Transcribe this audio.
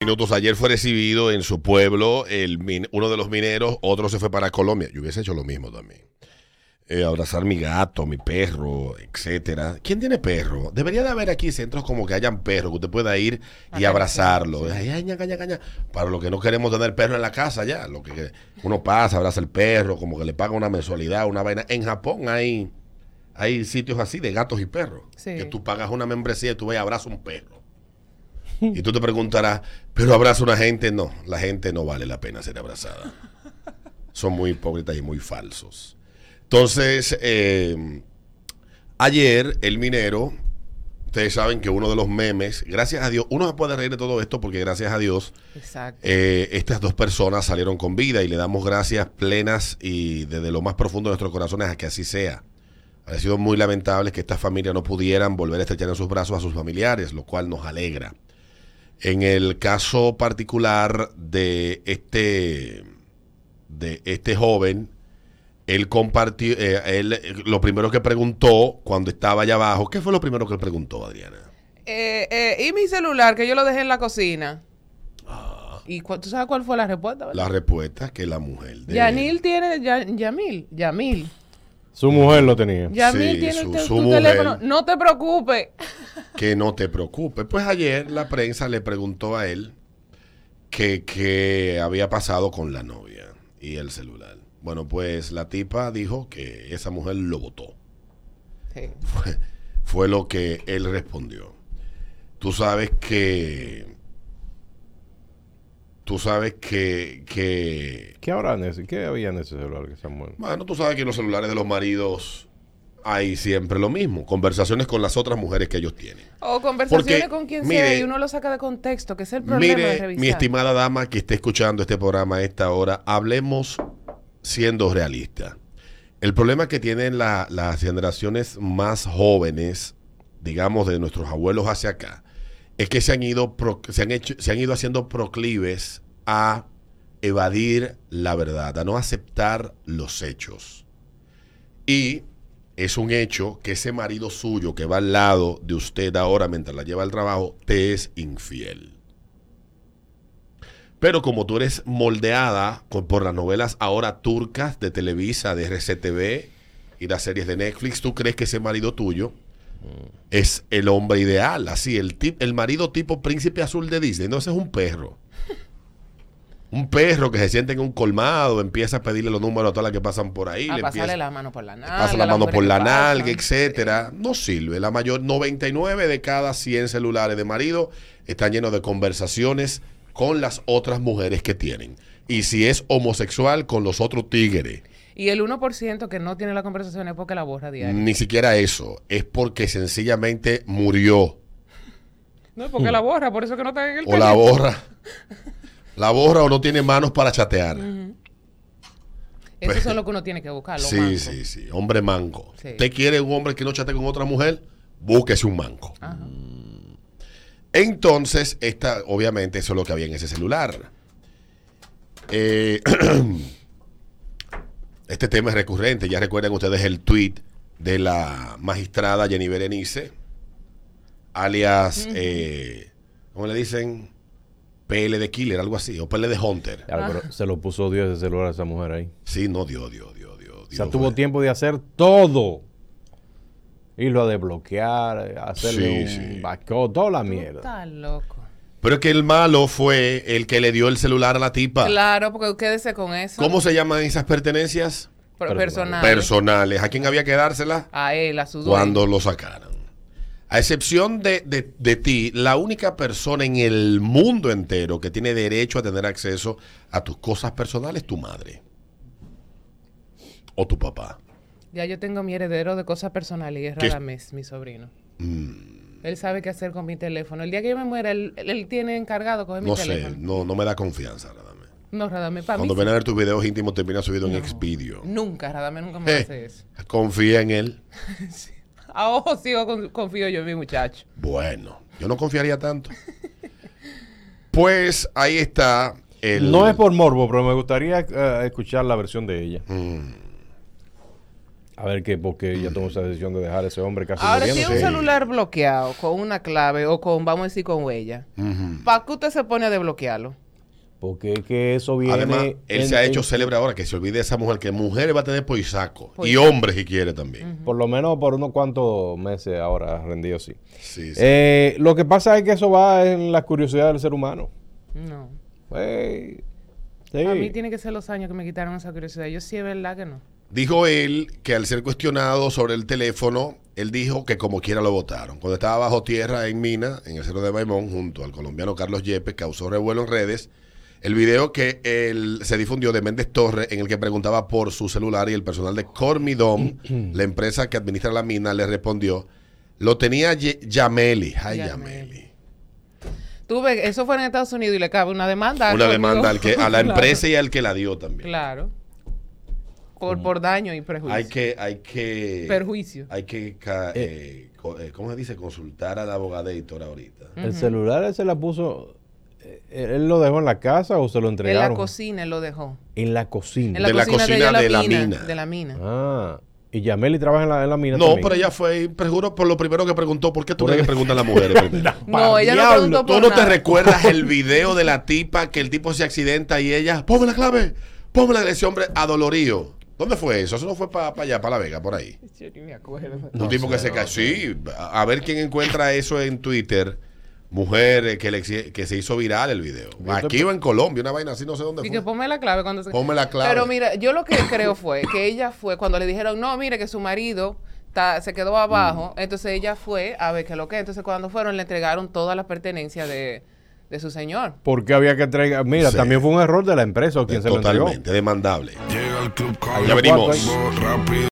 minutos. Ayer fue recibido en su pueblo el min- uno de los mineros, otro se fue para Colombia. Yo hubiese hecho lo mismo también. Eh, abrazar mi gato, mi perro, etcétera. ¿Quién tiene perro? Debería de haber aquí centros como que hayan perros, que usted pueda ir y abrazarlo. Ay, ay, ñaca, ñaca. Para lo que no queremos tener perro en la casa ya. Lo que uno pasa, abraza el perro, como que le paga una mensualidad, una vaina. En Japón hay, hay sitios así de gatos y perros. Sí. Que tú pagas una membresía y tú vas y abrazas un perro. Y tú te preguntarás, ¿pero abraza una gente? No, la gente no vale la pena ser abrazada. Son muy hipócritas y muy falsos. Entonces, eh, ayer el minero, ustedes saben que uno de los memes, gracias a Dios, uno se puede reír de todo esto porque gracias a Dios eh, estas dos personas salieron con vida y le damos gracias plenas y desde lo más profundo de nuestros corazones a que así sea. Ha sido muy lamentable que estas familias no pudieran volver a estrechar en sus brazos a sus familiares, lo cual nos alegra. En el caso particular de este, de este joven, él compartió, eh, él, lo primero que preguntó cuando estaba allá abajo, ¿qué fue lo primero que él preguntó, Adriana? Eh, eh, y mi celular, que yo lo dejé en la cocina. ¿Y cu- tú sabes cuál fue la respuesta? verdad? La respuesta es que la mujer de Yanil tiene. Ya- Yamil. Yamil. Su mujer lo tenía. Yamil Sí, tiene su- su tu mujer. teléfono. No te preocupes. Que no te preocupes. Pues ayer la prensa le preguntó a él que, que había pasado con la novia y el celular. Bueno, pues la tipa dijo que esa mujer lo votó. Sí. Fue, fue lo que él respondió. Tú sabes que... Tú sabes que... que ¿Qué habrá en ese? ¿Qué había en ese celular que Samuel? bueno, tú sabes que los celulares de los maridos hay siempre lo mismo. Conversaciones con las otras mujeres que ellos tienen. O conversaciones Porque, con quien mire, sea y uno lo saca de contexto, que es el problema de Mire, revisar. mi estimada dama que esté escuchando este programa a esta hora, hablemos siendo realistas. El problema que tienen la- las generaciones más jóvenes, digamos de nuestros abuelos hacia acá, es que se han ido, pro- se han hecho, se han ido haciendo proclives a evadir la verdad, a no aceptar los hechos. Y es un hecho que ese marido suyo que va al lado de usted ahora mientras la lleva al trabajo, te es infiel. Pero como tú eres moldeada por las novelas ahora turcas de Televisa, de RCTV y las series de Netflix, tú crees que ese marido tuyo es el hombre ideal, así, el, tip, el marido tipo príncipe azul de Disney. No, ese es un perro. Un perro que se siente en un colmado, empieza a pedirle los números a todas las que pasan por ahí. a le pasarle empieza- la mano por la nalga. pasa la mano por la pasan. nalga, etcétera. No sirve. La mayor 99 de cada 100 celulares de marido están llenos de conversaciones con las otras mujeres que tienen. Y si es homosexual, con los otros tigres. Y el 1% que no tiene la conversación es porque la borra diario. Ni siquiera eso. Es porque sencillamente murió. No es porque la borra, por eso que no está en el O la borra. La borra o no tiene manos para chatear. Esos son lo que uno tiene que buscar, Sí, sí, sí. Hombre manco. Sí. ¿Usted quiere un hombre que no chate con otra mujer? Búsquese un manco. Ajá. Entonces, esta, obviamente, eso es lo que había en ese celular. Eh, este tema es recurrente. Ya recuerdan ustedes el tweet de la magistrada Jenny Berenice, alias, eh, ¿cómo le dicen? PL de Killer, algo así, o PL de Hunter. Claro, pero se lo puso Dios ese celular a esa mujer ahí. Sí, no, Dios, Dios, Dios, Dios. O sea, Dios tuvo fue. tiempo de hacer todo. Irlo a desbloquear, hacerle Sí, un sí. backup, toda la mierda. estás loco. Pero es que el malo fue el que le dio el celular a la tipa. Claro, porque quédese con eso. ¿Cómo se llaman esas pertenencias? Pero personal. Personales. ¿A quién había que dárselas? A él, a su dueño. cuando lo sacaran. A excepción de, de- de ti, la única persona en el mundo entero que tiene derecho a tener acceso a tus cosas personales es tu madre. O tu papá. Ya yo tengo mi heredero de cosas personales y es. Radamés, mi sobrino. Mm, Él sabe qué hacer con mi teléfono. El día que yo me muera, él, él- tiene encargado coger no mi sé, teléfono. no, no me da confianza, Radamés. No, Radamés, para mí. Cuando sí. ven a ver tus videos íntimos, termina subido en Expedio. Nunca, Radamés nunca me Eh, hace eso. confía en él. A ojo sigo con- confío yo en mi muchacho. Bueno, yo no confiaría tanto. Pues ahí está el. No es por morbo, pero me gustaría eh, escuchar la versión de ella. Mm. A ver qué, porque ella tomó esa decisión de dejar a ese hombre casi Ahora, si un celular bloqueado con una clave o con, vamos a decir, con huella. ¿para qué usted se pone a desbloquearlo? Porque es que eso viene. Además, él en- se ha en- hecho célebre ahora que se olvide de esa mujer que mujeres va a tener por saco. Por y hombres si quiere también. Por lo menos por unos cuantos meses ahora rendido, sí. Sí, sí. Eh, lo que pasa es que eso va en la curiosidad del ser humano. No. Ey, sí. A mí tiene que ser los años que me quitaron esa curiosidad. Yo sí es verdad que no. Dijo él que al ser cuestionado sobre el teléfono, él dijo que como quiera lo votaron. Cuando estaba bajo tierra en Mina, en el cerro de Maimón, junto al colombiano Carlos Yepes, causó revuelo en redes. El video que él se difundió de Méndez Torres, en el que preguntaba por su celular y el personal de Cormidom, la empresa que administra la mina, le respondió, lo tenía Ye- Yameli. Ay, Yameli. Tuve, eso fue en Estados Unidos y le cabe una demanda. Una demanda al que, a la Claro. empresa y al que la dio también. Claro. Por, por daño y prejuicio. Hay que, hay que, Perjuicio. hay que, eh, co- eh, ¿cómo se dice? Consultar al abogadetor ahorita. El celular se la puso. Eh, ¿Él lo dejó en la casa o se lo En entregaron? la cocina él lo dejó. En la cocina. En la De la cocina, cocina de, de la la mina, mina. De la mina. Ah. Y Yameli trabaja en la, en la mina No, también. pero ella fue, seguro por lo primero que preguntó, ¿por qué tú crees que preguntan las mujeres primero? No, ella no preguntó ¿Tú no te recuerdas el video de la tipa que el tipo se accidenta y ella, ponme la clave, ponme la ese hombre adolorido? ¿Dónde fue eso? Eso no fue para allá, para La Vega, por ahí. Yo ni me acuerdo. Un tipo que se cayó. Sí, a a ver quién encuentra eso en Twitter. Mujer eh, que, le que se hizo viral el video. Aquí o en Colombia, una vaina así, no sé dónde Y que fue. ponme la clave cuando se... Ponme la clave. Pero mira, yo lo que creo fue que ella fue, cuando le dijeron, no, mire que su marido ta- se quedó abajo, Mm. entonces ella fue a ver qué es lo que. Entonces cuando fueron le entregaron todas las pertenencias de, de su señor. ¿Por qué había que entregar? Mira, Sí. también fue un error de la empresa o quien se lo entregó. Totalmente, demandable. Llega el club Ya venimos. rápido.